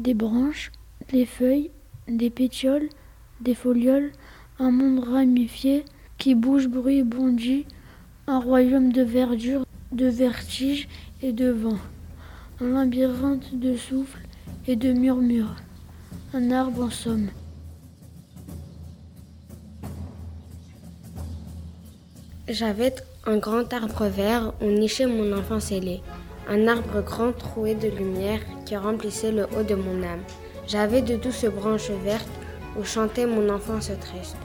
des branches, des feuilles, des pétioles, des folioles, un monde ramifié qui bouge, bruit, bondit, un royaume de verdure, de vertige et de vent, un labyrinthe de souffle et de murmures, un arbre en somme. J'avais un grand arbre vert où nichait mon enfant scellé, un arbre grand troué de lumière qui remplissait le haut de mon âme. J'avais de douces branches vertes où chantait mon enfance triste,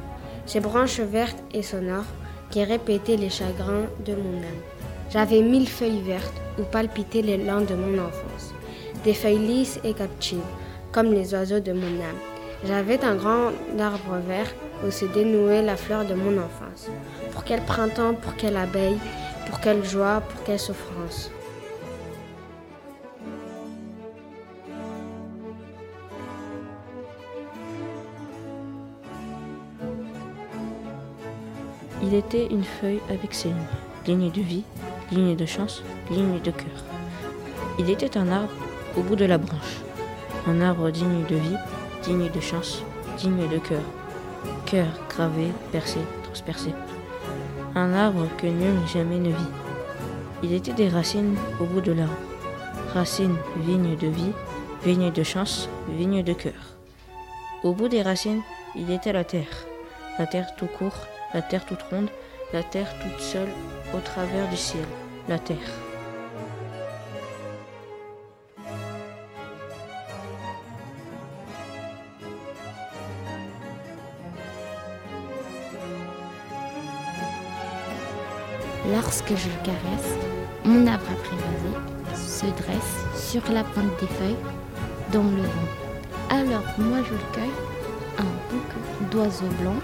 ces branches vertes et sonores qui répétaient les chagrins de mon âme. J'avais mille feuilles vertes où palpitaient les langues de mon enfance, des feuilles lisses et captives, comme les oiseaux de mon âme. J'avais un grand arbre vert où se dénouait la fleur de mon enfance. Pour quel printemps, pour quelle abeille, pour quelle joie, pour quelle souffrance. Il était une feuille avec ses lignes, lignes de vie, lignes de chance, lignes de cœur. Il était un arbre au bout de la branche, un arbre digne de vie, digne de chance, digne de cœur, cœur gravé, percé, transpercé. Un arbre que nul jamais ne vit. Il était des racines au bout de l'arbre, racines, vigne de vie, vigne de chance, vigne de cœur. Au bout des racines, il était la terre, la terre tout court, la terre toute ronde, la terre toute seule au travers du ciel, la terre. Lorsque je le caresse, mon arbre apprivoisé se dresse sur la pointe des feuilles dans le vent. Alors moi je le cueille, un bouc d'oiseaux blancs